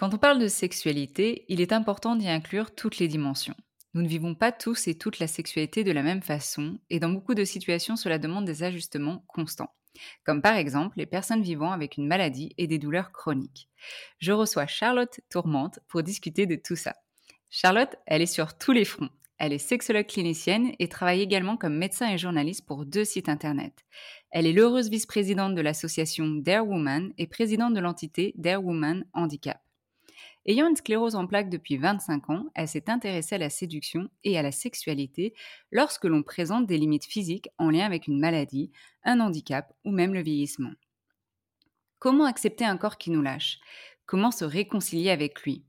Quand on parle de sexualité, il est important d'y inclure toutes les dimensions. Nous ne vivons pas tous et toutes la sexualité de la même façon, et dans beaucoup de situations, cela demande des ajustements constants, comme par exemple les personnes vivant avec une maladie et des douleurs chroniques. Je reçois Charlotte Tourmente pour discuter de tout ça. Charlotte, elle est sur tous les fronts. Elle est sexologue clinicienne et travaille également comme médecin et journaliste pour deux sites internet. Elle est l'heureuse vice-présidente de l'association Dare Woman et présidente de l'entité Dare Woman Handicap. Ayant une sclérose en plaques depuis 25 ans, elle s'est intéressée à la séduction et à la sexualité lorsque l'on présente des limites physiques en lien avec une maladie, un handicap ou même le vieillissement. Comment accepter un corps qui nous lâche? Comment se réconcilier avec lui?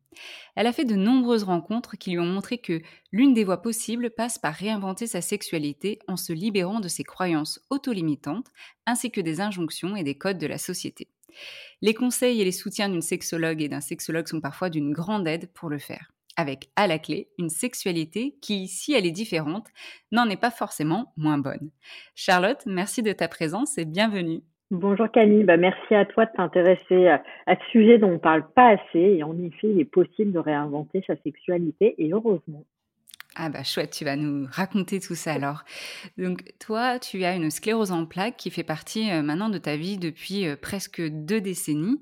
Elle a fait de nombreuses rencontres qui lui ont montré que l'une des voies possibles passe par réinventer sa sexualité en se libérant de ses croyances autolimitantes ainsi que des injonctions et des codes de la société. Les conseils et les soutiens d'une sexologue et d'un sexologue sont parfois d'une grande aide pour le faire. Avec à la clé une sexualité qui, si elle est différente, n'en est pas forcément moins bonne. Charlotte, merci de ta présence et bienvenue. Bonjour Camille, bah, merci à toi de t'intéresser à, à ce sujet dont on ne parle pas assez et en effet il est possible de réinventer sa sexualité et heureusement. Ah bah chouette, tu vas nous raconter tout ça alors. Donc toi, tu as une sclérose en plaques qui fait partie euh, maintenant de ta vie depuis euh, presque deux décennies.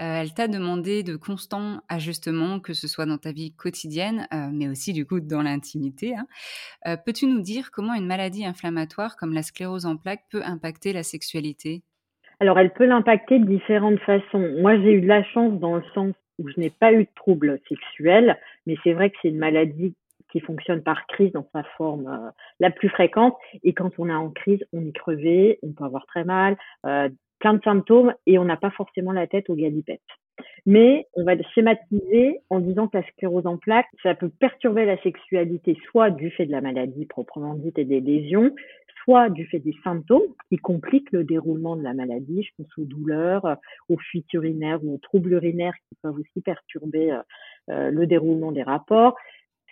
Euh, elle t'a demandé de constants ajustements, que ce soit dans ta vie quotidienne, mais aussi du coup dans l'intimité. hein. Peux-tu nous dire comment une maladie inflammatoire comme la sclérose en plaques peut impacter la sexualité? Alors elle peut l'impacter de différentes façons. Moi j'ai eu de la chance dans le sens où je n'ai pas eu de troubles sexuels, mais c'est vrai que c'est une maladie qui fonctionne par crise dans sa forme euh, la plus fréquente. Et quand on est en crise, on est crevé, on peut avoir très mal, euh, plein de symptômes et on n'a pas forcément la tête au galipette. Mais on va schématiser en disant que la sclérose en plaques, ça peut perturber la sexualité soit du fait de la maladie proprement dite et des lésions, soit du fait des symptômes qui compliquent le déroulement de la maladie. Je pense aux douleurs, euh, aux fuites urinaires ou aux troubles urinaires qui peuvent aussi perturber le déroulement des rapports.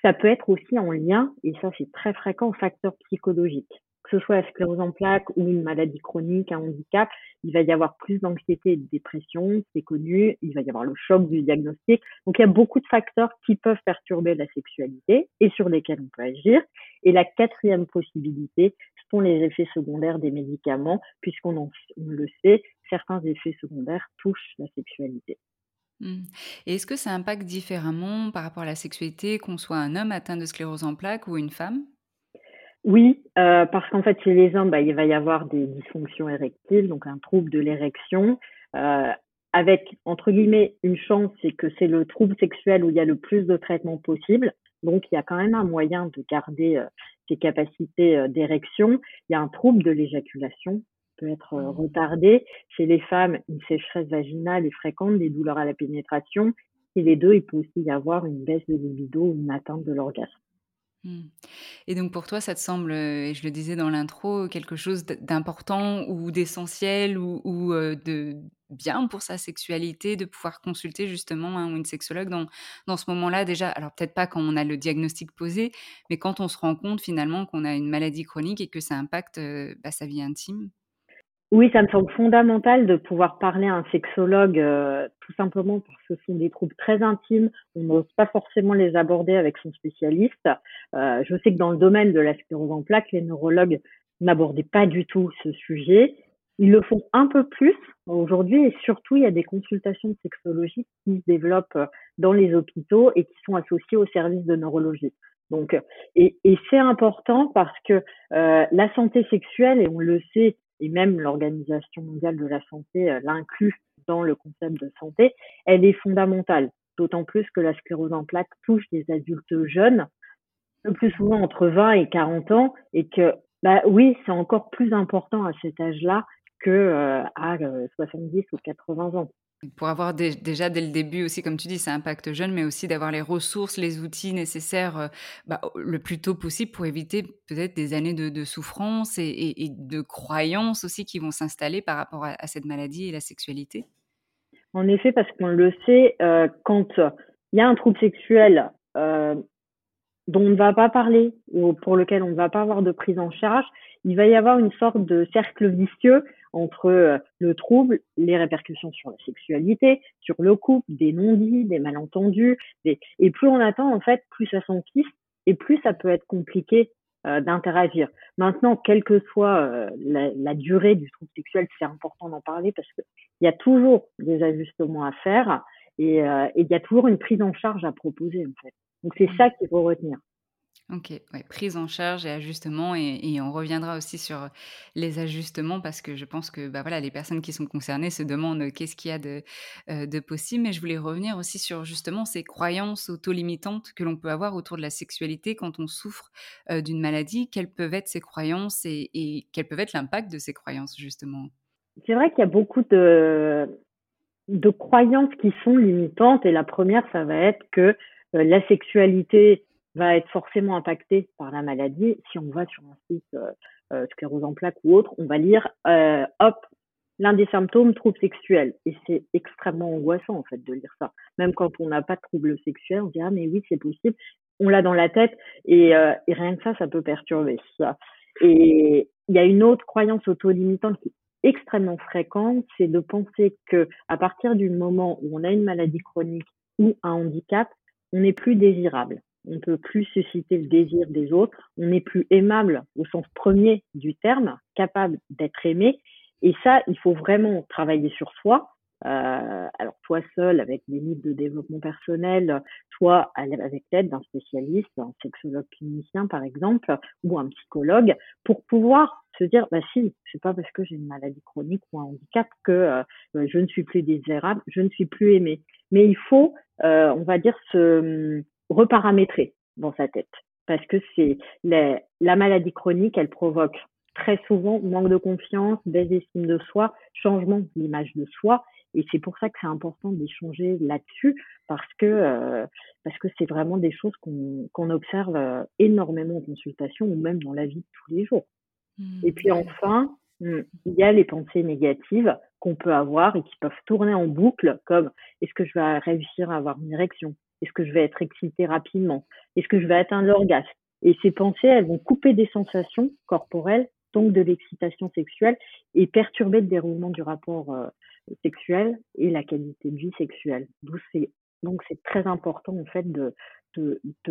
Ça peut être aussi en lien, et ça c'est très fréquent, facteur psychologique. ce soit la sclérose en plaques ou une maladie chronique, un handicap, il va y avoir plus d'anxiété et de dépression, c'est connu, il va y avoir le choc du diagnostic. Donc il y a beaucoup de facteurs qui peuvent perturber la sexualité et sur lesquels on peut agir. Et la quatrième possibilité sont les effets secondaires des médicaments, puisqu'on on le sait, certains effets secondaires touchent la sexualité. Mmh. Et est-ce que ça impacte différemment par rapport à la sexualité, qu'on soit un homme atteint de sclérose en plaques ou une femme? Oui, euh, parce qu'en fait, chez les hommes, bah, il va y avoir des dysfonctions érectiles, donc un trouble de l'érection, euh, avec, entre guillemets, une chance, c'est que c'est le trouble sexuel où il y a le plus de traitements possible. Donc, il y a quand même un moyen de garder euh, ses capacités d'érection. Il y a un trouble de l'éjaculation peut être mmh. retardé. Chez les femmes, une sécheresse vaginale est fréquente, des douleurs à la pénétration. Et les deux, il peut aussi y avoir une baisse de libido ou une atteinte de l'orgasme. Mmh. Et donc pour toi, ça te semble, euh, et je le disais dans l'intro, quelque chose d'important ou d'essentiel ou, euh, de bien pour sa sexualité de pouvoir consulter justement un ou une sexologue dans, dans ce moment-là déjà? Alors peut-être pas quand on a le diagnostic posé, mais quand on se rend compte finalement qu'on a une maladie chronique et que ça impacte euh, bah, sa vie intime? Oui, ça me semble fondamental de pouvoir parler à un sexologue, euh, tout simplement parce que ce sont des troubles très intimes. On n'ose pas forcément les aborder avec son spécialiste. Euh, je sais que dans le domaine de la sclérose en plaques, les neurologues n'abordaient pas du tout ce sujet. Ils le font un peu plus aujourd'hui et surtout, il y a des consultations de sexologie qui se développent dans les hôpitaux et qui sont associées au service de neurologie. Donc, et, et c'est important parce que euh, la santé sexuelle, et on le sait, et même l'Organisation mondiale de la santé euh, l'inclut dans le concept de santé, elle est fondamentale. D'autant plus que la sclérose en plaques touche des adultes jeunes, le plus souvent entre 20 et 40 ans, et que, bah oui, c'est encore plus important à cet âge-là que euh, à 70 euh, ou 80 ans. Pour avoir déjà dès le début aussi, comme tu dis, ça impacte jeune, mais aussi d'avoir les ressources, les outils nécessaires euh, bah, le plus tôt possible pour éviter peut-être des années de, souffrance et, de croyances aussi qui vont s'installer par rapport à, cette maladie et la sexualité. En effet, parce qu'on le sait, euh, quand il y a un trouble sexuel euh, dont on ne va pas parler ou pour lequel on ne va pas avoir de prise en charge, il va y avoir une sorte de cercle vicieux entre euh, le trouble, les répercussions sur la sexualité, sur le couple, des non-dits, des malentendus. Et plus on attend, en fait, plus ça s'enquisse et plus ça peut être compliqué euh, d'interagir. Maintenant, quelle que soit euh, la, durée du trouble sexuel, c'est important d'en parler parce qu'il y a toujours des ajustements à faire et il y a toujours une prise en charge à proposer, en fait. Donc c'est mmh. ça qu'il faut retenir. OK, prise en charge et ajustement et on reviendra aussi sur, les ajustements parce que je pense que, bah, voilà, les personnes qui sont concernées se demandent, qu'est-ce qu'il y a de, de possible. Mais je voulais revenir aussi sur justement ces croyances auto-limitantes que l'on peut avoir autour de la sexualité quand on souffre, d'une maladie. Quelles peuvent être ces croyances et et quel peut être l'impact de ces croyances justement? C'est vrai qu'il y a beaucoup de de croyances qui sont limitantes et la première, ça va être que, la sexualité va être forcément impacté par la maladie. Si on va sur un site euh, euh, sclérose en plaques ou autre, on va lire euh, hop l'un des symptômes trouble sexuel et c'est extrêmement angoissant en fait de lire ça. Même quand on n'a pas de trouble sexuel, on dit ah mais oui c'est possible, on l'a dans la tête et, euh, et rien que ça ça peut perturber ça. Et il y a une autre croyance auto-limitante qui est extrêmement fréquente, c'est de penser que à partir du moment où on a une maladie chronique ou un handicap, on n'est plus désirable on peut plus susciter le désir des autres, on n'est plus aimable au sens premier du terme, capable d'être aimé. Et ça, il faut vraiment travailler sur soi. Euh, alors, toi seul, avec des livres de développement personnel, toi avec l'aide d'un spécialiste, un sexologue clinicien par exemple, ou un psychologue, pour pouvoir se dire, bah si, c'est pas parce que j'ai une maladie chronique ou un handicap que euh, je ne suis plus désirable, je ne suis plus aimé. Mais il faut, euh, on va dire, se reparamétrer dans sa tête. Parce que c'est la, la maladie chronique, elle provoque très souvent manque de confiance, baisse d'estime de soi, changement de l'image de soi. Et c'est pour ça que c'est important d'échanger là-dessus parce que euh, parce que c'est vraiment des choses qu'on qu'on observe euh, énormément en consultation ou même dans la vie de tous les jours. Mmh, et puis enfin, mmh, il y a les pensées négatives qu'on peut avoir et qui peuvent tourner en boucle comme est-ce que je vais réussir à avoir une érection? Est-ce que je vais être excité rapidement? Est-ce que je vais atteindre l'orgasme? Et ces pensées, elles vont couper des sensations corporelles donc de l'excitation sexuelle et perturber le déroulement du rapport euh, sexuel et la qualité de vie sexuelle. Donc c'est très important en fait de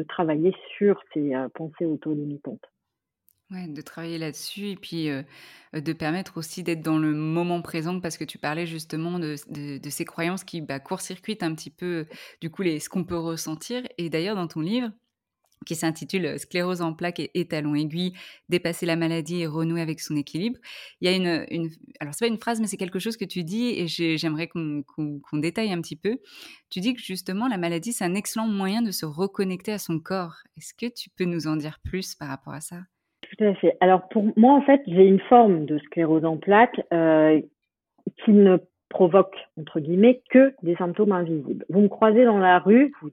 travailler sur ces euh, pensées auto-limitantes. De travailler là-dessus et puis euh, de permettre aussi d'être dans le moment présent parce que tu parlais justement de, de, de ces croyances qui bah, court-circuitent un petit peu du coup les, ce qu'on peut ressentir. Et d'ailleurs dans ton livre, qui s'intitule euh, Sclérose en plaques et, talons aiguilles, dépasser la maladie et renouer avec son équilibre. Il y a une, une alors c'est pas une phrase, mais c'est quelque chose que tu dis et j'aimerais qu'on détaille un petit peu. Tu dis que justement la maladie c'est un excellent moyen de se reconnecter à son corps. Est-ce que tu peux nous en dire plus par rapport à ça? Tout à fait. Alors pour moi en fait j'ai une forme de sclérose en plaques euh, qui ne provoque, entre guillemets, que des symptômes invisibles. Vous me croisez dans la rue, vous,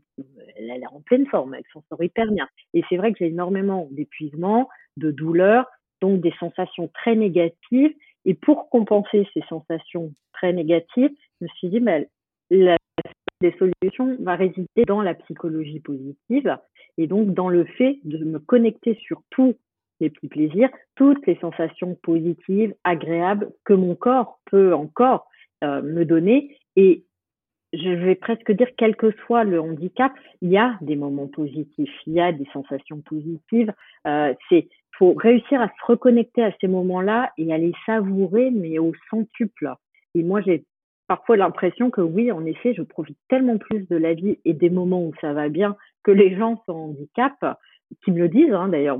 elle est en pleine forme, elle s'en sort hyper bien. Et c'est vrai que j'ai énormément d'épuisement, de douleur, donc des sensations très négatives. Et pour compenser ces sensations très négatives, je me suis dit, mais la des solutions va résider dans la psychologie positive et donc dans le fait de me connecter sur tous les petits plaisirs, toutes les sensations positives, agréables que mon corps peut encore euh, me donner. Et je vais presque dire, quel que soit le handicap, il y a des moments positifs, il y a des sensations positives. Euh, c'est faut réussir à se reconnecter à ces moments-là et à les savourer, mais au centuple. Et moi, j'ai parfois l'impression que oui, en effet, je profite tellement plus de la vie et des moments où ça va bien que les gens sans handicap, qui me le disent hein, d'ailleurs.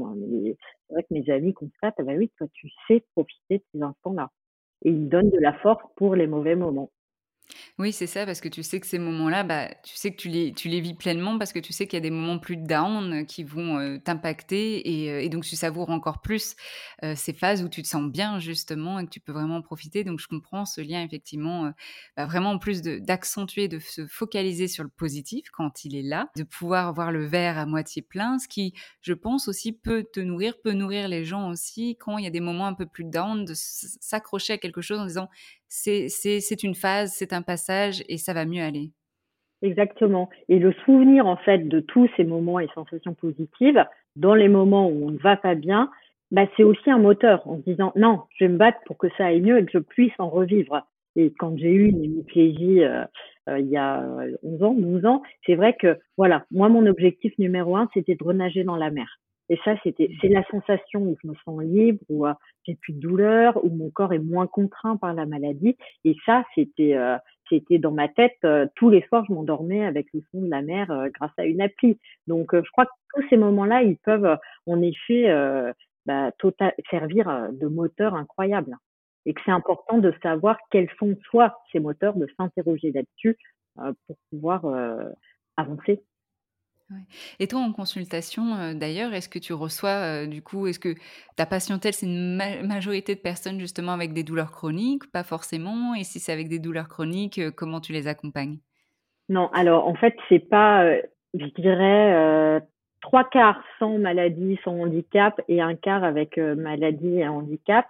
C'est vrai que mes amis constatent, ah bah oui, toi, tu sais profiter de ces instants-là et il donne de la force pour les mauvais moments. Oui, c'est ça, parce que tu sais que ces moments-là, bah, tu sais que tu les, tu les vis pleinement parce que tu sais qu'il y a des moments plus down qui vont t'impacter et, donc tu savoures encore plus ces phases où tu te sens bien justement et que tu peux vraiment profiter. Donc je comprends ce lien effectivement, bah, vraiment en plus d'accentuer, de, se focaliser sur le positif quand il est là, de pouvoir voir le verre à moitié plein, ce qui, je pense aussi, peut te nourrir, peut nourrir les gens aussi quand il y a des moments un peu plus down, de s'accrocher à quelque chose en disant c'est une phase, c'est un passage et ça va mieux aller. Exactement. Et le souvenir, en fait, de tous ces moments et sensations positives, dans les moments où on ne va pas bien, bah, c'est aussi un moteur en se disant non, je vais me battre pour que ça aille mieux et que je puisse en revivre. Et quand j'ai eu une hémiplégie euh, euh, il y a 11 ans, 12 ans, c'est vrai que voilà, moi mon objectif numéro un, c'était de renager dans la mer. Et ça, c'était, c'est la sensation où je me sens libre, où euh, j'ai plus de douleur, où mon corps est moins contraint par la maladie. Et ça, c'était, euh, c'était dans ma tête. Euh, tous les soirs, je m'endormais avec le son de la mer grâce à une appli. Donc, je crois que tous ces moments-là, ils peuvent en effet bah, total, servir de moteur incroyable. Et que c'est important de savoir quels sont soit ces moteurs, de s'interroger là-dessus pour pouvoir avancer. Et toi, en consultation, euh, d'ailleurs, est-ce que tu reçois, euh, du coup, est-ce que ta patientèle, c'est une majorité de personnes justement avec des douleurs chroniques, pas forcément? Et si c'est avec des douleurs chroniques, euh, comment tu les accompagnes? Non, alors en fait, c'est pas, je dirais, trois quarts sans maladie, sans handicap et un quart avec maladie et handicap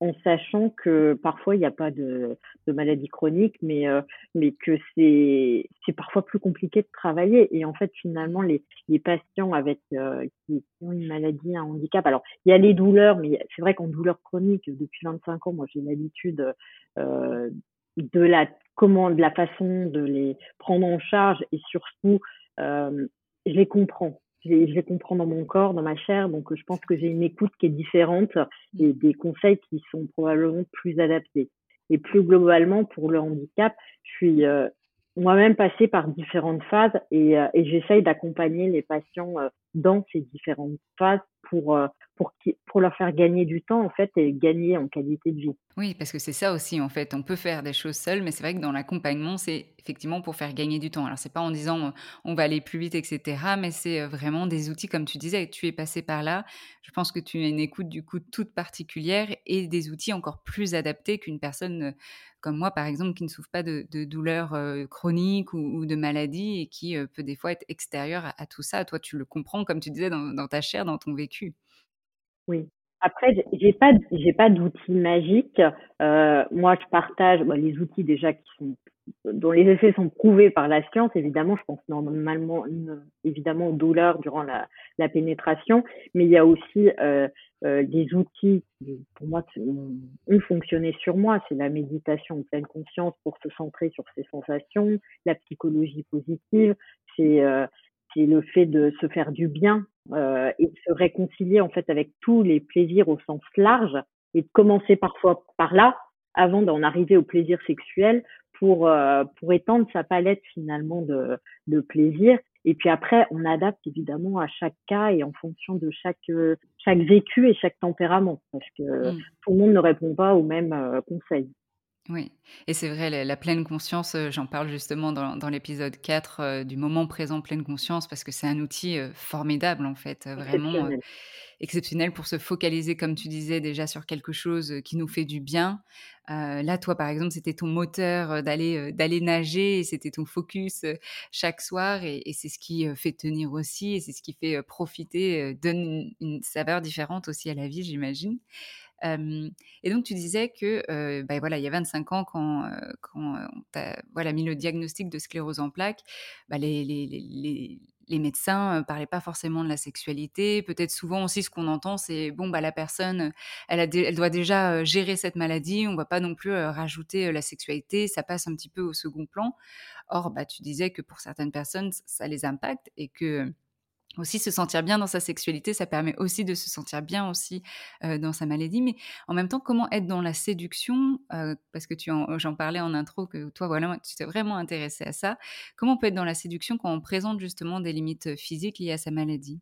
en sachant que parfois il n'y a pas de, maladie chronique, mais, euh, mais que c'est, parfois plus compliqué de travailler. Et en fait, finalement, les, les patients avec euh, qui ont une maladie, un handicap, alors il y a les douleurs, mais c'est vrai qu'en douleur chronique, depuis 25 ans, moi j'ai l'habitude euh, de la comment, de la façon de les prendre en charge et surtout, je les comprends je vais, je vais comprendre dans mon corps, dans ma chair. Donc, je pense que j'ai une écoute qui est différente et mmh. des conseils qui sont probablement plus adaptés. Et plus globalement, pour le handicap, je suis euh, moi-même passée par différentes phases et, euh, j'essaye d'accompagner les patients euh, dans ces différentes phases pour, euh, pour, pour leur faire gagner du temps en fait et gagner en qualité de vie. Oui, parce que c'est ça aussi en fait. On peut faire des choses seules, mais c'est vrai que dans l'accompagnement, c'est effectivement pour faire gagner du temps. Alors c'est pas en disant on va aller plus vite, etc. Mais c'est vraiment des outils comme tu disais. Tu es passé par là. Je pense que tu as une écoute du coup toute particulière et des outils encore plus adaptés qu'une personne comme moi, par exemple, qui ne souffre pas de, douleurs chroniques ou, de maladies et qui peut des fois être extérieure à, tout ça. Toi, tu le comprends, comme tu disais, dans, ta chair, dans ton vécu. Oui. Après, j'ai pas, j'ai pas d'outils magiques. moi, je partage les outils déjà qui sont dont les effets sont prouvés par la science, évidemment, je pense normalement, évidemment aux douleurs durant la, la pénétration, mais il y a aussi euh, euh, des outils qui, pour moi, ont fonctionné sur moi. C'est la méditation en pleine conscience pour se centrer sur ses sensations, la psychologie positive, c'est euh, le fait de se faire du bien euh, et de se réconcilier en fait avec tous les plaisirs au sens large et de commencer parfois par là avant d'en arriver au plaisir sexuel pour euh, pour étendre sa palette finalement de, de plaisir et puis après on adapte évidemment à chaque cas et en fonction de chaque chaque vécu et chaque tempérament parce que mmh. tout le monde ne répond pas aux mêmes euh, conseils. Oui, et c'est vrai, la, pleine conscience, euh, j'en parle justement dans, l'épisode 4 euh, du moment présent pleine conscience, parce que c'est un outil euh, formidable en fait, vraiment exceptionnel. pour se focaliser, comme tu disais déjà, sur quelque chose qui nous fait du bien. là, toi, par exemple, c'était ton moteur d'aller d'aller nager, c'était ton focus chaque soir, et, c'est ce qui fait tenir aussi, et c'est ce qui fait profiter, donne une saveur différente aussi à la vie, j'imagine et donc, tu disais que, bah, voilà, il y a 25 ans, quand, on t'a voilà, mis le diagnostic de sclérose en plaques, bah, les, les, les, les médecins ne parlaient pas forcément de la sexualité. Peut-être souvent aussi, ce qu'on entend, c'est bon, bah, la personne, elle, a elle doit déjà gérer cette maladie. On ne va pas non plus rajouter la sexualité. Ça passe un petit peu au second plan. Or, bah, tu disais que pour certaines personnes, ça les impacte et que aussi se sentir bien dans sa sexualité, ça permet aussi de se sentir bien aussi dans sa maladie. Mais en même temps, comment être dans la séduction Parce que tu j'en parlais en intro que toi, voilà, tu t'es vraiment intéressé à ça. Comment on peut être dans la séduction quand on présente justement des limites physiques liées à sa maladie?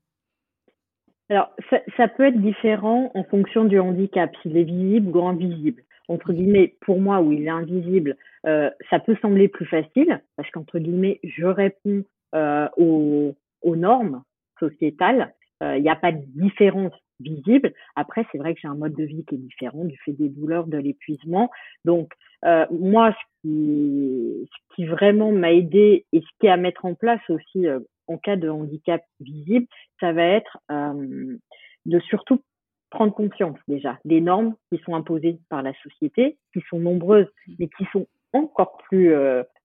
Alors, ça, peut être différent en fonction du handicap, s'il est visible ou invisible. Entre guillemets, pour moi, où il est invisible, ça peut sembler plus facile parce qu'entre guillemets, je réponds aux normes sociétale. Euh, il n'y a pas de différence visible. Après, c'est vrai que j'ai un mode de vie qui est différent du fait des douleurs, de l'épuisement. Donc, euh, moi, ce qui, ce qui vraiment m'a aidé et ce qui est à mettre en place aussi euh, en cas de handicap visible, ça va être de surtout prendre conscience déjà des normes qui sont imposées par la société, qui sont nombreuses, mais qui sont encore plus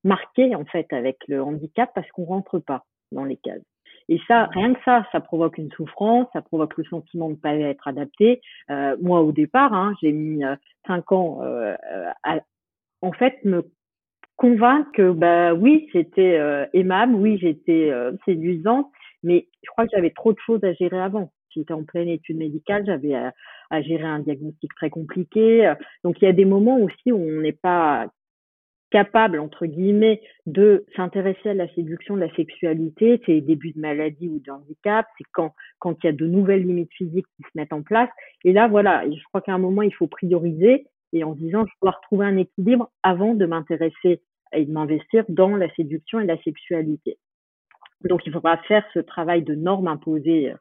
marquées en fait avec le handicap parce qu'on rentre pas dans les cases. Et ça, rien que ça, ça provoque une souffrance, ça provoque le sentiment de ne pas être adapté. Euh, moi, au départ, hein, j'ai mis euh, cinq ans euh, à, en fait, me convaincre que, bah oui, j'étais euh, aimable, oui, j'étais séduisante, mais je crois que j'avais trop de choses à gérer avant. J'étais en pleine étude médicale, j'avais à, à, gérer un diagnostic très compliqué. Donc, il y a des moments aussi où on n'est pas capable, entre guillemets, de s'intéresser à la séduction, de la sexualité, c'est les débuts de maladie ou de handicap, c'est quand, quand il y a de nouvelles limites physiques qui se mettent en place. Et là, voilà, je crois qu'à un moment, il faut prioriser et en se disant, je dois retrouver un équilibre avant de m'intéresser et de m'investir dans la séduction et la sexualité. Donc, il faudra faire ce travail de normes imposées,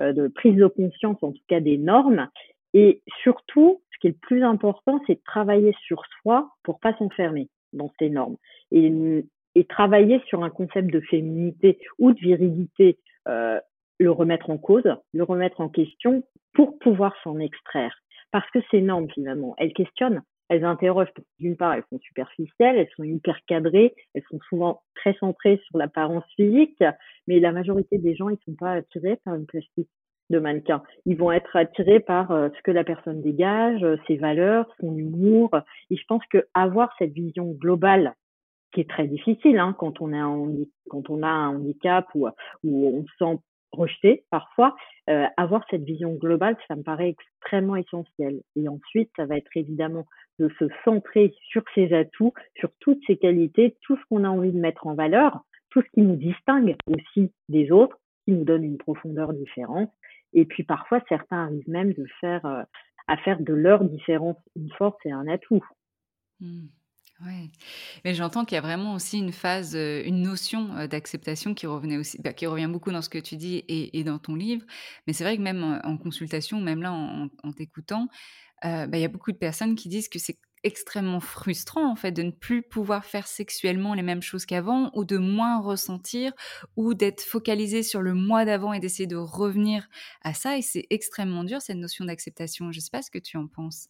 euh, de prise de conscience, en tout cas des normes. Et surtout, ce qui est le plus important, c'est de travailler sur soi pour pas s'enfermer dans ces normes et, travailler sur un concept de féminité ou de virilité, euh, le remettre en cause, le remettre en question pour pouvoir s'en extraire. Parce que ces normes, finalement, elles questionnent, elles interrogent. D'une part, elles sont superficielles, elles sont hyper cadrées, elles sont souvent très centrées sur l'apparence physique, mais la majorité des gens, ils sont pas attirés par une plastique de mannequin. Ils vont être attirés par euh, ce que la personne dégage, euh, ses valeurs, son humour. Et je pense que avoir cette vision globale, qui est très difficile hein, quand on a un, handicap ou on se sent rejeté parfois, euh, avoir cette vision globale, ça me paraît extrêmement essentiel. Et ensuite, ça va être évidemment de se centrer sur ses atouts, sur toutes ses qualités, tout ce qu'on a envie de mettre en valeur, tout ce qui nous distingue aussi des autres, qui nous donne une profondeur différente et puis parfois, certains arrivent même de faire, euh, à faire de leur différence une force et un atout. Mmh. Oui, mais j'entends qu'il y a vraiment aussi une phase, euh, une notion euh, d'acceptation qui revenait aussi, bah, qui revient beaucoup dans ce que tu dis et, dans ton livre. Mais c'est vrai que même en, consultation, même là en, en t'écoutant, bah, il y a beaucoup de personnes qui disent que c'est extrêmement frustrant en fait de ne plus pouvoir faire sexuellement les mêmes choses qu'avant ou de moins ressentir ou d'être focalisé sur le mois d'avant et d'essayer de revenir à ça et c'est extrêmement dur cette notion d'acceptation. Je sais pas ce que tu en penses.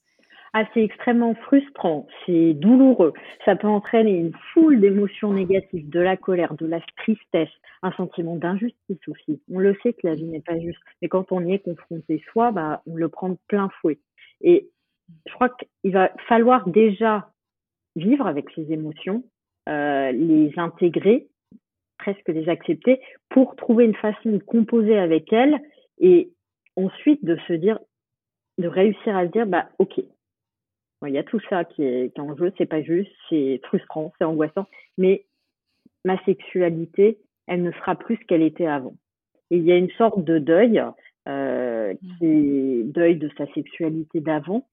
ah, c'est extrêmement frustrant, c'est douloureux. Ça peut entraîner une foule d'émotions négatives, de la colère, de la tristesse, un sentiment d'injustice aussi. On le sait que la vie n'est pas juste, mais quand on y est confronté soi, bah, on le prend de plein fouet. Et je crois qu'il va falloir déjà vivre avec ces émotions, euh, les intégrer, presque les accepter, pour trouver une façon de composer avec elles et ensuite de se dire, de réussir à se dire, bah ok, il y a tout ça qui est, en jeu, c'est pas juste, c'est frustrant, c'est angoissant, mais ma sexualité, elle ne sera plus ce qu'elle était avant. Et il y a une sorte de deuil, euh, qui est deuil de sa sexualité d'avant,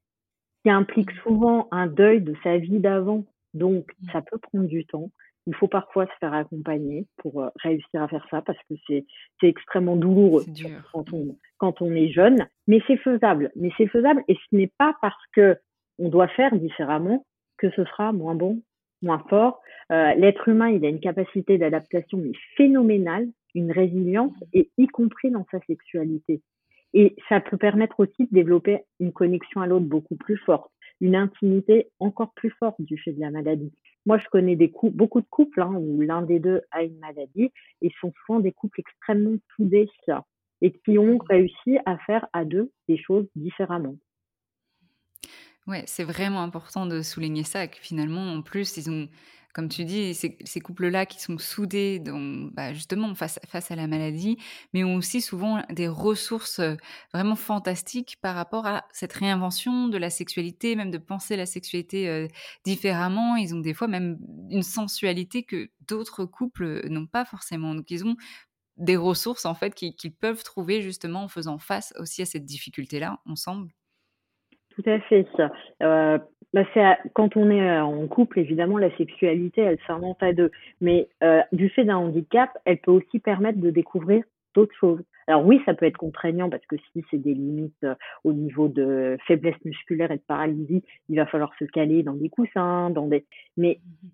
qui implique souvent un deuil de sa vie d'avant. Donc, ça peut prendre du temps. Il faut parfois se faire accompagner pour euh, réussir à faire ça parce que c'est extrêmement douloureux quand on, quand on est jeune. Mais c'est faisable. Mais c'est faisable et ce n'est pas parce que on doit faire différemment que ce sera moins bon, moins fort. Euh, L'être humain, il a une capacité d'adaptation phénoménale, une résilience, et y compris dans sa sexualité. Et ça peut permettre aussi de développer une connexion à l'autre beaucoup plus forte, une intimité encore plus forte du fait de la maladie. Moi, je connais des couples, beaucoup de couples hein, où l'un des deux a une maladie et sont souvent des couples extrêmement soudés et qui ont réussi à faire à deux des choses différemment. Ouais, c'est vraiment important de souligner ça, que finalement, en plus, ils ont, comme tu dis, ces, couples-là qui sont soudés, donc, bah, justement, face, face à la maladie, mais ont aussi souvent des ressources euh, vraiment fantastiques par rapport à cette réinvention de la sexualité, même de penser la sexualité euh, différemment. Ils ont des fois même une sensualité que d'autres couples n'ont pas forcément. Donc, ils ont des ressources, en fait, qu'ils peuvent trouver justement en faisant face aussi à cette difficulté-là ensemble. Tout à fait. Euh, bah quand on est euh, en couple, évidemment, la sexualité, elle s'invente à deux. Mais euh, du fait d'un handicap, elle peut aussi permettre de découvrir d'autres choses. Alors oui, ça peut être contraignant parce que si c'est des limites euh, au niveau de faiblesse musculaire et de paralysie, il va falloir se caler dans des coussins, dans des. Mais mmh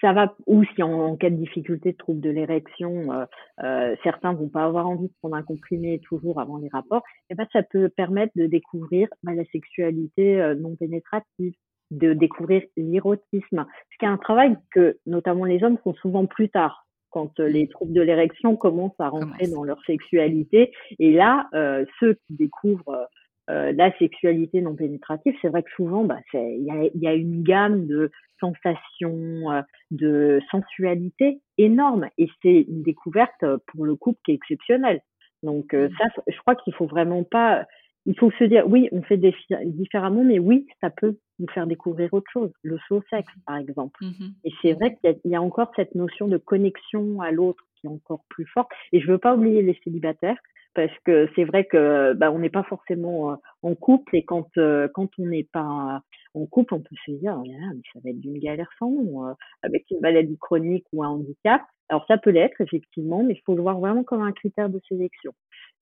ça va, ou si en, cas de difficulté de trouble de l'érection, euh, euh, certains vont pas avoir envie de prendre un comprimé toujours avant les rapports, et eh ben ça peut permettre de découvrir bah, la sexualité euh, non pénétrative, de découvrir l'érotisme, ce qui est un travail que notamment les hommes font souvent plus tard quand euh, les troubles de l'érection commencent à rentrer dans leur sexualité. Et là, euh, ceux qui découvrent euh, la sexualité non pénétrative, c'est vrai que souvent, bah, il y a, y a, une gamme de sensations, euh, de sensualité énorme, et c'est une découverte euh, pour le couple qui est exceptionnelle. Donc mmh. ça, je crois qu'il faut vraiment pas, il faut se dire, oui, on fait des, différemment, mais oui, ça peut nous faire découvrir autre chose, le slow sexe par exemple. Mmh et c'est vrai qu'il y, y, a encore cette notion de connexion à l'autre qui est encore plus forte. Et je veux pas oublier les célibataires parce que c'est vrai que bah, on n'est pas forcément euh, en couple et quand euh, quand on n'est pas en couple, on peut se dire oh mais ça va être d'une galère sans euh, avec une maladie chronique ou un handicap. Alors ça peut l'être effectivement, mais il faut le voir vraiment comme un critère de sélection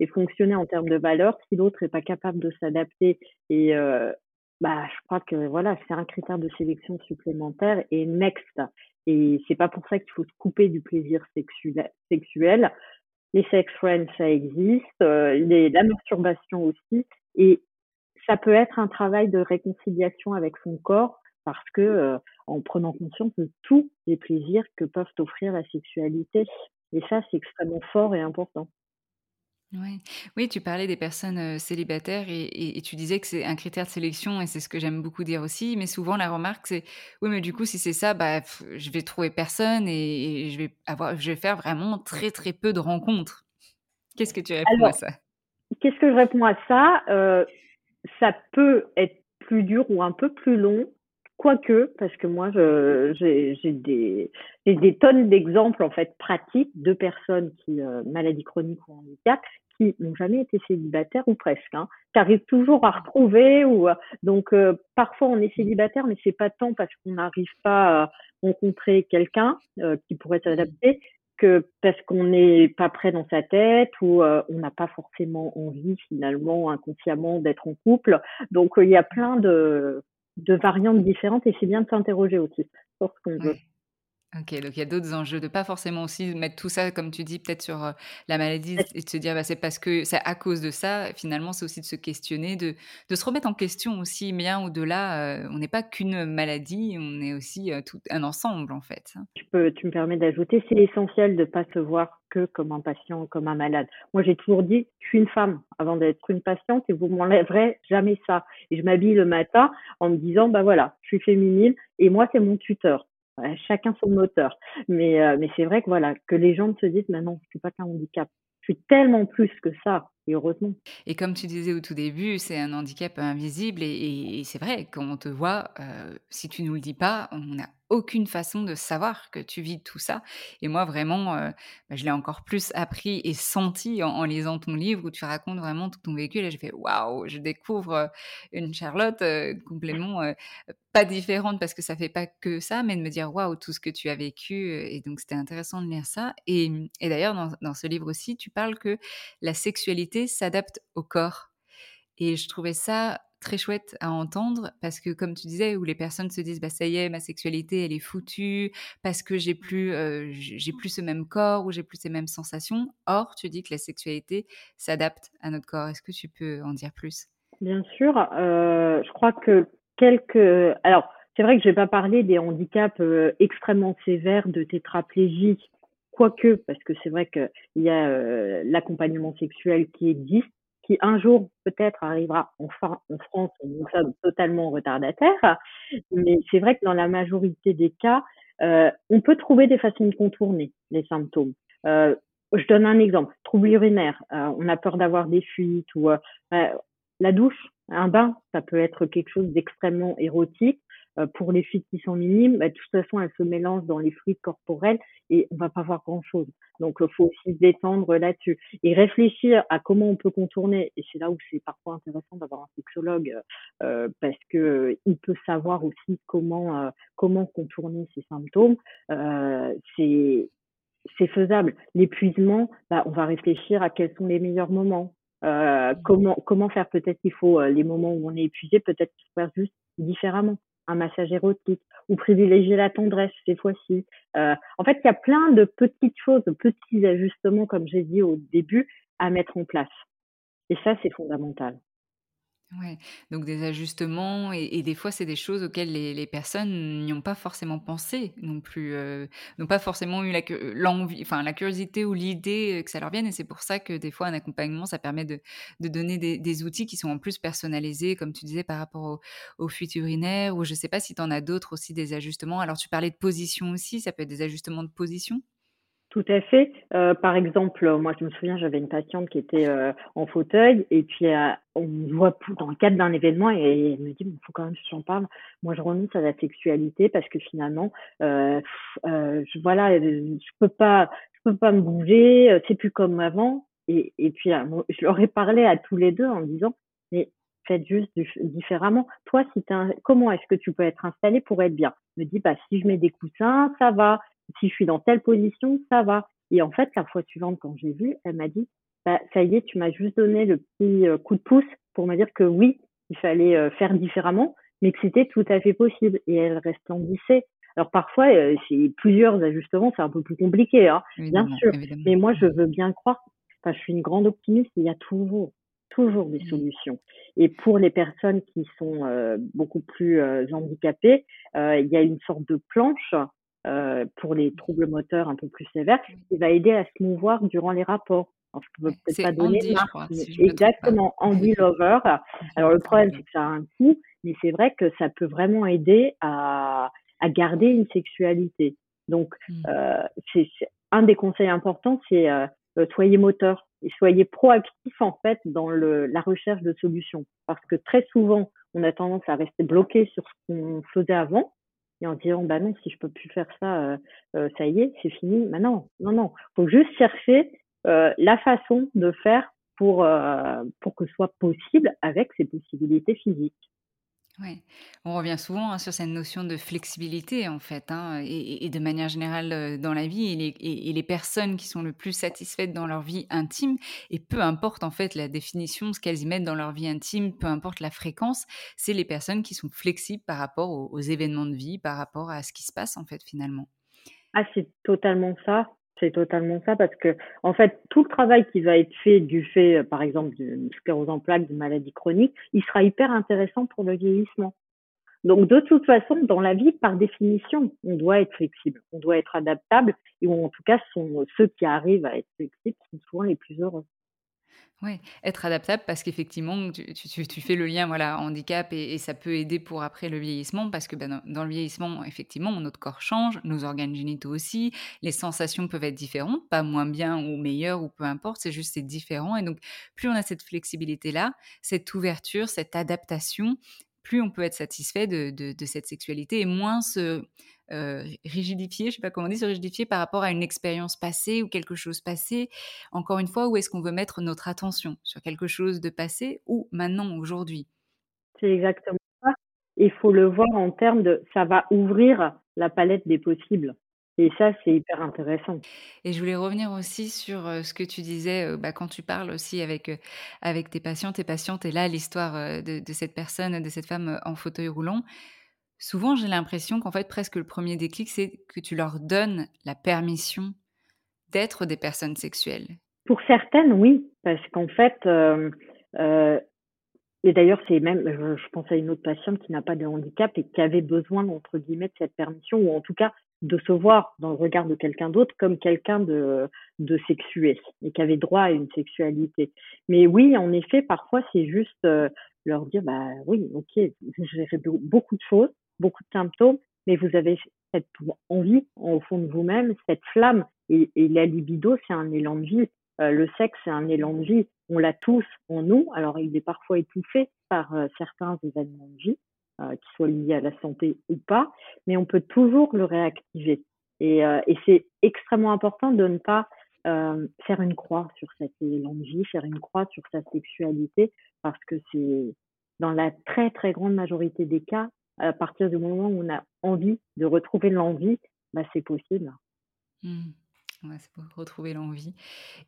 et fonctionner en termes de valeur. Si l'autre n'est pas capable de s'adapter et bah je crois que voilà c'est un critère de sélection supplémentaire et next. Et c'est pas pour ça qu'il faut se couper du plaisir sexuel les sex friends, ça existe, euh, les, la masturbation aussi, et ça peut être un travail de réconciliation avec son corps parce que euh, en prenant conscience de tous les plaisirs que peuvent offrir la sexualité. Et ça, c'est extrêmement fort et important. Ouais. Oui, tu parlais des personnes célibataires et, et- tu disais que c'est un critère de sélection et c'est ce que j'aime beaucoup dire aussi. Mais souvent, la remarque, c'est oui, mais du coup, si c'est ça, bah, je vais trouver personne et, je vais avoir, je vais faire vraiment très très peu de rencontres. Qu'est-ce que tu réponds à ça? qu'est-ce que je réponds à ça? Euh, Ça peut être plus dur ou un peu plus long, quoique, parce que moi, j'ai des, des tonnes d'exemples en fait pratiques de personnes qui, euh, maladie chronique ou handicap, qui n'ont jamais été célibataires ou presque, hein, qui arrivent toujours à retrouver. Ou, euh, donc, euh, parfois, on est célibataire, mais c'est pas tant parce qu'on n'arrive pas à rencontrer quelqu'un euh, qui pourrait s'adapter que parce qu'on n'est pas prêt dans sa tête ou on n'a pas forcément envie finalement inconsciemment d'être en couple. Donc il y a plein de, de variantes différentes et c'est bien de s'interroger aussi sur ce qu'on veut. OK, donc il y a d'autres enjeux, de pas forcément aussi mettre tout ça, comme tu dis, peut-être sur, heu, la maladie et de se dire: «Bah, c'est parce que c'est à cause de ça». Finalement, c'est aussi de se questionner, de de se remettre en question aussi, bien au-delà, heu, on n'est pas qu'une maladie, on est aussi, heu, tout un ensemble, en fait, hein. Tu peux tu me permets d'ajouter, c'est essentiel de pas se voir que comme un patient, comme un malade. Moi, j'ai toujours dit: «Je suis une femme avant d'être une patiente et vous m'enlèverez jamais ça» et je m'habille le matin en me disant: «Bah, voilà, je suis féminine et moi, c'est mon tuteur». Chacun son moteur. Mais, heu, mais c'est vrai que voilà, que les gens se disent: «Mais non, je suis pas qu'un handicap. Je suis tellement plus que ça» et heureusement. Et comme tu disais au tout début, c'est un handicap invisible et c'est vrai, quand on te voit, heu, si tu nous le dis pas, on n'a aucune façon de savoir que tu vis tout ça. Et moi vraiment, heu, bah, je l'ai encore plus appris et senti en lisant ton livre où tu racontes vraiment tout ton vécu. Là, j'ai fait: «Waouh!» je découvre, heu, une Charlotte, heu, complètement, pas différente parce que ça fait pas que ça, mais de me dire: «Waouh, tout ce que tu as vécu», et donc c'était intéressant de lire ça et d'ailleurs dans ce livre aussi, tu parles que la sexualité s'adapte au corps et je trouvais ça très chouette à entendre parce que comme tu disais, où les personnes se disent: «Bah, ça y est, ma sexualité, elle est foutue parce que j'ai plus, heu, j j'ai plus ce même corps ou j'ai plus ces mêmes sensations». Or, tu dis que la sexualité s'adapte à notre corps. Est-ce que tu peux en dire plus? Bien sûr, heu, je crois que quelques alors, c'est vrai que je vais pas parler des handicaps, heu, extrêmement sévères de tétraplégie, quoique, parce que c'est vrai qu'il y a, heu, l'accompagnement sexuel qui existe, qui un jour peut-être arrivera enfin en France nous sommes totalement retardataires. Mais c'est vrai que dans la majorité des cas, heu, on peut trouver des façons de contourner les symptômes. Heu, je donne un exemple, troubles urinaires, heu, on a peur d'avoir des fuites ou, la douche, un bain, ça peut être quelque chose d'extrêmement érotique. Heu, pour les filles qui sont minimes, bah, de toute façon, elles se mélangent dans les fluides corporels et on va pas voir grand-chose. Donc, il faut aussi se détendre là-dessus et réfléchir à comment on peut contourner et c'est là où c'est parfois intéressant d'avoir un sexologue, heu heu, parce que, il peut savoir aussi comment, heu, comment contourner ces symptômes. C'est c'est faisable. L'épuisement, bah, on va réfléchir à quels sont les meilleurs moments. Heu, comment comment faire? Peut-être qu'il faut, les moments où on est épuisé, peut-être faire juste différemment. Un massage érotique ou privilégier la tendresse ces fois-ci. Heu, en fait, il y a plein de petites choses, de petits ajustements, comme j'ai dit au début, à mettre en place et ça, c'est fondamental. Ouais, donc des ajustements et des fois, c'est des choses auxquelles les personnes n'y ont pas forcément pensé non plus, heu, n'ont pas forcément eu la cu l'envie, enfin la curiosité ou l'idée, que ça leur vienne et c'est pour ça que des fois un accompagnement, ça permet de de donner des des outils qui sont en plus personnalisés, comme tu disais par rapport aux aux fuites urinaires ou je sais pas si tu en as d'autres aussi des ajustements. Alors tu parlais de position aussi, ça peut être des ajustements de position? Tout à fait. Heu, par exemple, moi, je me souviens, j'avais une patiente qui était, heu, en fauteuil et puis, heu, on me voit dans le cadre d'un événement et elle me dit: «Bon, il faut quand même que j'en parle. Moi, je renonce à la sexualité parce que finalement, je voilà, je peux pas je peux pas me bouger, c'est plus comme avant» et puis, je leur ai parlé à tous les 2 en disant: «Mais faites juste dif différemment. Toi, si comment est-ce que tu peux être installé pour être bien?» Elle me dit: «Bah, si je mets des coussins, ça va. Si je suis dans telle position, ça va. Et en fait, la fois suivante, quand j'ai vu, elle m'a dit: «Bah, ça y est, tu m'as juste donné le petit, heu, coup de pouce pour me dire que oui, il fallait, heu, faire différemment, mais que c'était tout à fait possible» et elle resplendissait. Alors parfois, heu, c'est plusieurs ajustements, c'est un peu plus compliqué, hein, bien sûr, évidemment. mais moi, je Mmh. veux bien croire enfin, je suis une grande optimiste, il y a toujours, toujours des Mmh. solutions et pour les personnes qui sont, heu, beaucoup plus, heu, handicapées, heu, il y a une sorte de planche heu, pour les troubles moteurs un peu plus sévères, qui va aider à se mouvoir durant les rapports. Alors je peux Ouais, peut-être pas donner Andy, marque, crois, si je exactement, Andy Lover. Alors le problème, c'est que ça a un coût, mais c'est vrai que ça peut vraiment aider à à garder une sexualité. Donc Mmh. heu, c'est un des conseils importants, c'est, heu, soyez moteur et soyez proactifs, en fait, dans le la recherche de solutions. Parce que très souvent, on a tendance à rester bloqué sur ce qu'on faisait avant et en disant: «Bah non, si je peux plus faire ça, heu heu, ça y est, c'est fini». Bah non, non, non, faut juste chercher, heu, la façon de faire pour, pour que ce soit possible avec ses possibilités physiques. Ouais, on revient souvent, hein, sur cette notion de flexibilité en fait, hein, et de manière générale, dans la vie et les personnes qui sont le plus satisfaites dans leur vie intime et peu importe en fait la définition, ce qu'elles y mettent dans leur vie intime, peu importe la fréquence, c'est les personnes qui sont flexibles par rapport aux événements de vie, par rapport à ce qui se passe en fait finalement. Ah, c'est totalement ça. C'est totalement ça parce que, en fait, tout le travail qui va être fait du fait, euh, par exemple, d'une sclérose en plaques, d'une maladie chronique, il sera hyper intéressant pour le vieillissement. Donc, de toute façon, dans la vie, par définition, on doit être flexible, on doit être adaptable, et en tout cas, ceux qui arrivent à être flexibles sont souvent les plus heureux. Oui, être adaptable parce qu'effectivement, tu, fais le lien, voilà, handicap et, ça peut aider pour après le vieillissement parce que ben, dans, le vieillissement, effectivement, notre corps change, nos organes génitaux aussi, les sensations peuvent être différentes, pas moins bien ou meilleures ou peu importe, c'est juste c'est différent et donc plus on a cette flexibilité-là, cette ouverture, cette adaptation, plus on peut être satisfait de cette sexualité et moins se euh, rigidifier, je sais pas comment on dit, se rigidifier par rapport à une expérience passée ou quelque chose passé encore une fois, où est-ce qu'on veut mettre notre attention? Sur quelque chose de passé ou maintenant, aujourd'hui? C'est exactement ça. Il faut le voir en termes de, ça va ouvrir la palette des possibles. Et ça, c'est hyper intéressant. Et je voulais revenir aussi sur euh, ce que tu disais euh, bah, quand tu parles aussi avec, euh, avec tes patients, tes patientes, et là, l'histoire de, de cette personne, de cette femme en fauteuil roulant. Souvent, j'ai l'impression qu'en fait, presque le premier déclic, c'est que tu leur donnes la permission d'être des personnes sexuelles. Pour certaines, oui, parce qu'en fait, euh, euh, et d'ailleurs, c'est même, je, pense à une autre patiente qui n'a pas de handicap et qui avait besoin, entre guillemets, de cette permission, ou en tout cas de se voir dans le regard de quelqu'un d'autre comme quelqu'un de, sexué et qui avait droit à une sexualité. Mais oui, en effet, parfois, c'est juste euh, leur dire, bah oui, ok, gérez be- beaucoup de choses, beaucoup de symptômes, mais vous avez cette envie au fond de vous-même, cette flamme. Et, la libido, c'est un élan de vie. Euh, le sexe, c'est un élan de vie. On l'a tous en nous. Alors, il est parfois étouffé par euh, certains événements de vie, euh, qui soient liés à la santé ou pas, mais on peut toujours le réactiver. Et, euh, et c'est extrêmement important de ne pas faire une croix sur cet élan de vie, faire une croix sur sa sexualité, parce que c'est dans la très très grande majorité des cas, à partir du moment où on a envie de retrouver l'envie, bah, c'est possible. Ouais, c'est pour retrouver l'envie.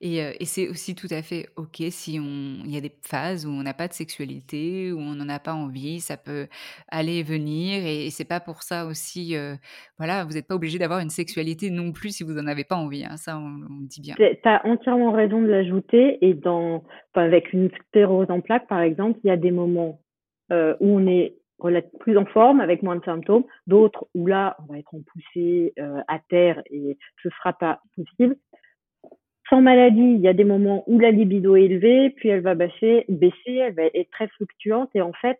Et, euh, et c'est aussi tout à fait OK si on, il y a des phases où on n'a pas de sexualité, où on n'en a pas envie, ça peut aller et venir. Et, et c'est pas pour ça aussi, euh, voilà, vous n'êtes pas obligé d'avoir une sexualité non plus si vous n'en avez pas envie. hein, ça, on, on le dit bien. Tu as entièrement raison de l'ajouter. Et dans, enfin, avec une sclérose en plaques, par exemple, il y a des moments euh, où on est plus en forme, avec moins de symptômes, d'autres où là, on va être en poussée euh, à terre et ce sera pas possible. Sans maladie, il y a des moments où la libido est élevée, puis elle va baisser, baisser elle va être très fluctuante et en fait,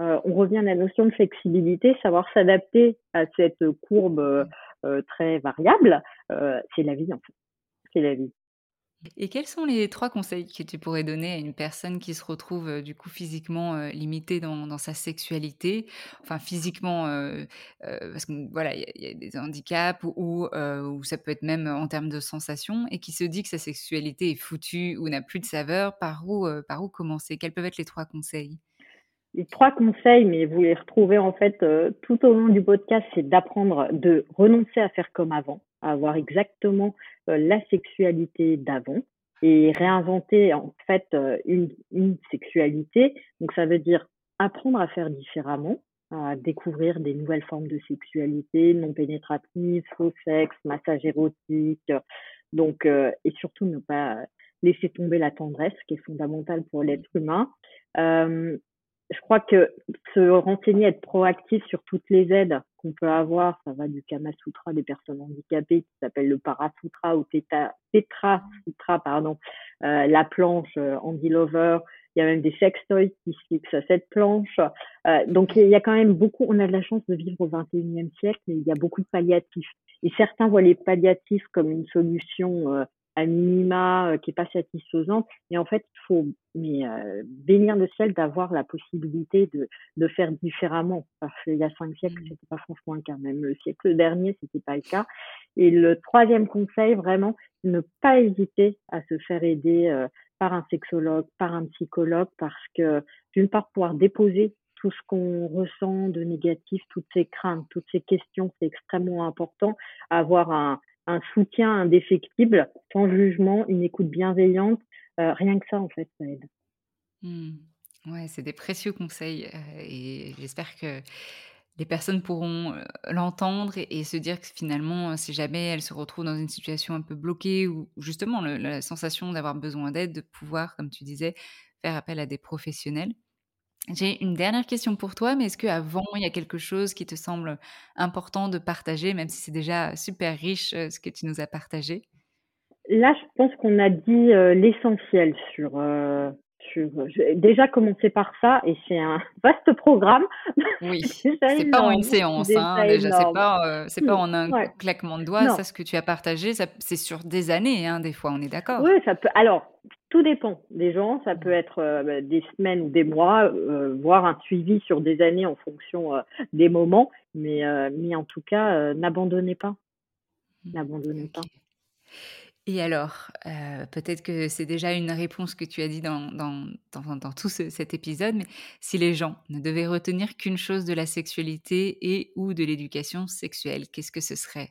euh, on revient à la notion de flexibilité, savoir s'adapter à cette courbe euh, très variable. Euh, c'est la vie en fait, c'est la vie. Et quels sont les trois conseils que tu pourrais donner à une personne qui se retrouve euh, du coup physiquement euh, limitée dans, sa sexualité, enfin physiquement, euh, parce que voilà, il y, a- des handicaps ou, ou, ça peut être même en termes de sensations, et qui se dit que sa sexualité est foutue ou n'a plus de saveur, par où, par où commencer? Quels peuvent être les trois conseils? Les trois conseils, mais vous les retrouvez en fait tout au long du podcast, c'est d'apprendre de renoncer à faire comme avant, avoir exactement euh, la sexualité d'avant et réinventer en fait euh, une, sexualité. Donc ça veut dire apprendre à faire différemment, à découvrir des nouvelles formes de sexualité non pénétrative, faux sexe, massage érotique. Donc euh, et surtout ne pas laisser tomber la tendresse, qui est fondamentale pour l'être humain. Je crois que se renseigner, être proactif sur toutes les aides qu'on peut avoir, ça va du Kama Sutra des personnes handicapées qui s'appelle le Parasutra ou Theta, Tetra Sutra, pardon, euh, la planche euh, Andy Lover, il y a même des sextoys qui se fixent à cette planche. Euh, donc il y a quand même beaucoup, on a de la chance de vivre au 21e siècle et il y a beaucoup de palliatifs. Et certains voient les palliatifs comme une solution euh, à minima euh, qui est pas satisfaisante. Et en fait, il faut mais, euh, bénir le ciel d'avoir la possibilité de, de faire différemment. Parce qu'il y a cinq siècles, c'était pas franchement le cas. Même le siècle dernier, c'était pas le cas. Et le troisième conseil, vraiment, ne pas hésiter à se faire aider euh, par un sexologue, par un psychologue, parce que d'une part, pouvoir déposer tout ce qu'on ressent de négatif, toutes ces craintes, toutes ces questions, c'est extrêmement important. Avoir un, un soutien indéfectible, sans jugement, une écoute bienveillante. Euh, rien que ça, en fait, ça aide. Hmm. C'est des précieux conseils euh, et j'espère que les personnes pourront l'entendre et, se dire que finalement, si jamais elles se retrouvent dans une situation un peu bloquée ou justement la sensation d'avoir besoin d'aide, de pouvoir, comme tu disais, faire appel à des professionnels. J'ai une dernière question pour toi, mais est-ce qu'avant, il y a quelque chose qui te semble important de partager, même si c'est déjà super riche ce que tu nous as partagé? Là, je pense qu'on a dit l'essentiel sur, déjà commencer par ça et c'est un vaste programme. Oui, c'est pas en une séance, hein, déjà, c'est pas, c'est pas en un claquement de doigts. Ça, ce que tu as partagé, c'est sur des années, hein, des fois, on est d'accord. Oui, ça peut. Alors, tout dépend des gens. Ça peut être bah, des semaines ou des mois, voire un suivi sur des années en fonction des moments. Mais, mais en tout cas, n'abandonnez pas. Mmh. N'abandonnez pas. Et alors, euh, peut-être que c'est déjà une réponse que tu as dit dans, dans, dans, tout cet épisode, mais si les gens ne devaient retenir qu'une chose de la sexualité et ou de l'éducation sexuelle, qu'est-ce que ce serait?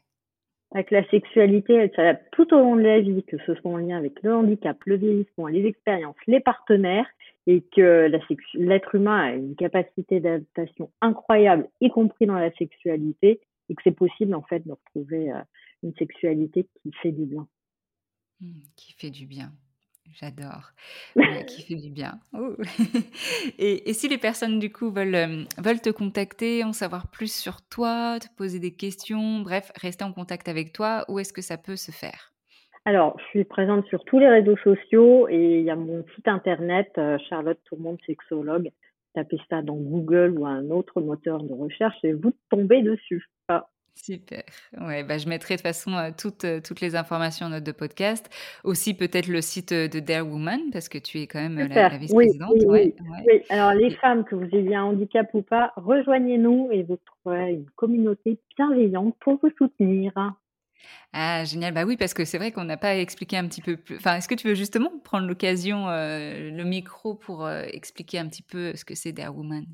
Avec la sexualité, elle s'adapte tout au long de la vie, que ce soit en lien avec le handicap, le vieillissement, les expériences, les partenaires, et que l'être humain a une capacité d'adaptation incroyable, y compris dans la sexualité, et que c'est possible en fait de retrouver euh, une sexualité qui fait du bien. Mmh, qui fait du bien. J'adore. qui fait du bien. et, si les personnes, du coup, veulent, veulent te contacter, en savoir plus sur toi, te poser des questions, bref, rester en contact avec toi, où est-ce que ça peut se faire? Alors, je suis présente sur tous les réseaux sociaux et il y a mon site internet, Charlotte Tourmente Sexologue. Tapez ça dans Google ou un autre moteur de recherche et vous tombez dessus. Super. Ouais, bah, je mettrai de toute façon euh, toutes, euh, toutes les informations en note de podcast. Aussi peut-être le site euh, de Dare Woman, parce que tu es quand même la, vice-présidente. Oui, oui, Alors les femmes, que vous ayez un handicap ou pas, rejoignez-nous et vous trouverez une communauté bienveillante pour vous soutenir. Ah, génial. Bah oui, parce que c'est vrai qu'on n'a pas expliqué un petit peu plus. Enfin, est-ce que tu veux justement prendre l'occasion, le micro pour expliquer un petit peu ce que c'est Dare Woman?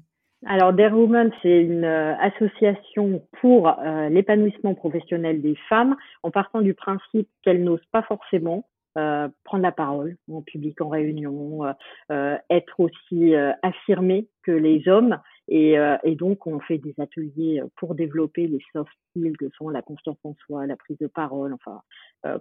Alors, Dare Woman, c'est une euh, association pour euh, l'épanouissement professionnel des femmes, en partant du principe qu'elles n'osent pas forcément euh, prendre la parole en public, en réunion, être aussi affirmées que les hommes. Et, et, donc, on fait des ateliers pour développer les soft skills que sont la confiance en soi, la prise de parole, enfin,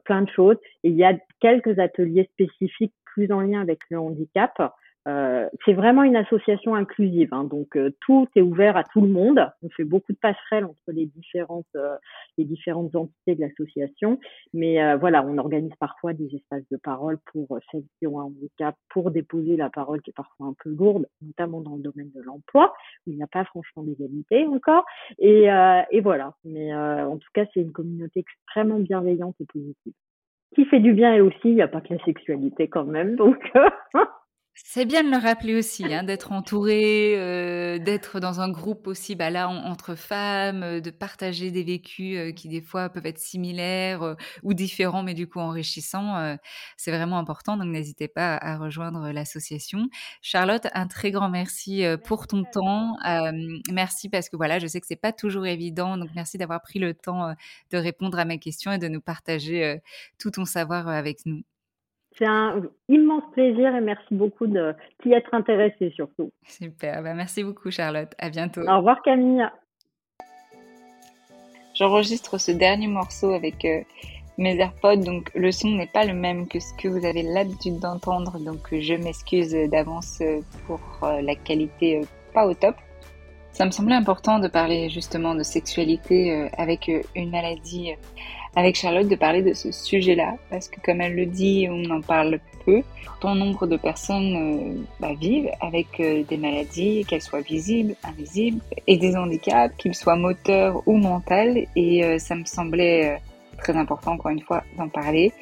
plein de choses. Et il y a quelques ateliers spécifiques plus en lien avec le handicap. Euh, c'est vraiment une association inclusive, hein, donc euh, tout est ouvert à tout le monde. On fait beaucoup de passerelles entre les différentes euh, les différentes entités de l'association, mais voilà, on organise parfois des espaces de parole pour celles qui ont un handicap, pour déposer la parole qui est parfois un peu lourde, notamment dans le domaine de l'emploi où il n'y a pas franchement d'égalité encore. Et, et voilà, mais en tout cas, c'est une communauté extrêmement bienveillante et positive qui fait du bien et aussi, il n'y a pas que la sexualité quand même, donc. C'est bien de le rappeler aussi, hein, d'être entouré, euh, d'être dans un groupe aussi, bah là, entre femmes, euh, de partager des vécus euh, qui des fois peuvent être similaires ou différents, mais du coup enrichissants. c'est vraiment important, donc n'hésitez pas à rejoindre l'association. Charlotte, un très grand merci pour ton temps. merci parce que voilà, je sais que c'est pas toujours évident, donc merci d'avoir pris le temps de répondre à mes questions et de nous partager tout ton savoir avec nous. C'est un immense plaisir et merci beaucoup de t'y être intéressée surtout. Super, bah, merci beaucoup Charlotte, à bientôt. Au revoir Camille. J'enregistre ce dernier morceau avec euh, mes AirPods, donc le son n'est pas le même que ce que vous avez l'habitude d'entendre, donc je m'excuse d'avance pour euh, la qualité euh, pas au top. Ça me semblait important de parler justement de sexualité avec une maladie avec Charlotte de parler de ce sujet-là, parce que comme elle le dit, on en parle peu. Pourtant, nombre de personnes euh, bah, vivent avec euh, des maladies, qu'elles soient visibles, invisibles, et des handicaps, qu'ils soient moteurs ou mentaux, et euh, ça me semblait très important, encore une fois, d'en parler.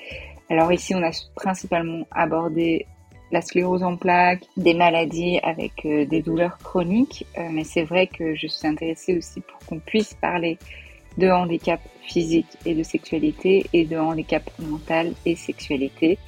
Alors ici, on a principalement abordé la sclérose en plaques, des maladies avec des douleurs chroniques, mais c'est vrai que je suis intéressée aussi pour qu'on puisse parler de handicap physique et de sexualité et de handicap mental et sexualité.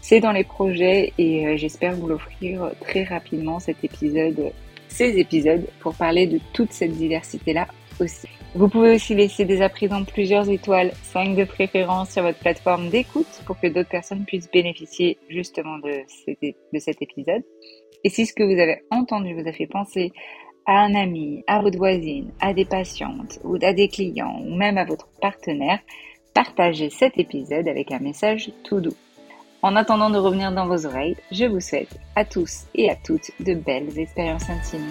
C'est dans les projets et euh, j'espère vous l'offrir très rapidement cet épisode, ces épisodes pour parler de toute cette diversité-là aussi. Vous pouvez aussi laisser des appris plusieurs étoiles, 5 de préférence sur votre plateforme d'écoute pour que d'autres personnes puissent bénéficier justement de, de cet épisode. Et si ce que vous avez entendu vous a fait penser à un ami, à votre voisine, à des patientes ou à des clients ou même à votre partenaire, partagez cet épisode avec un message tout doux. En attendant de revenir dans vos oreilles, je vous souhaite à tous et à toutes de belles expériences intimes.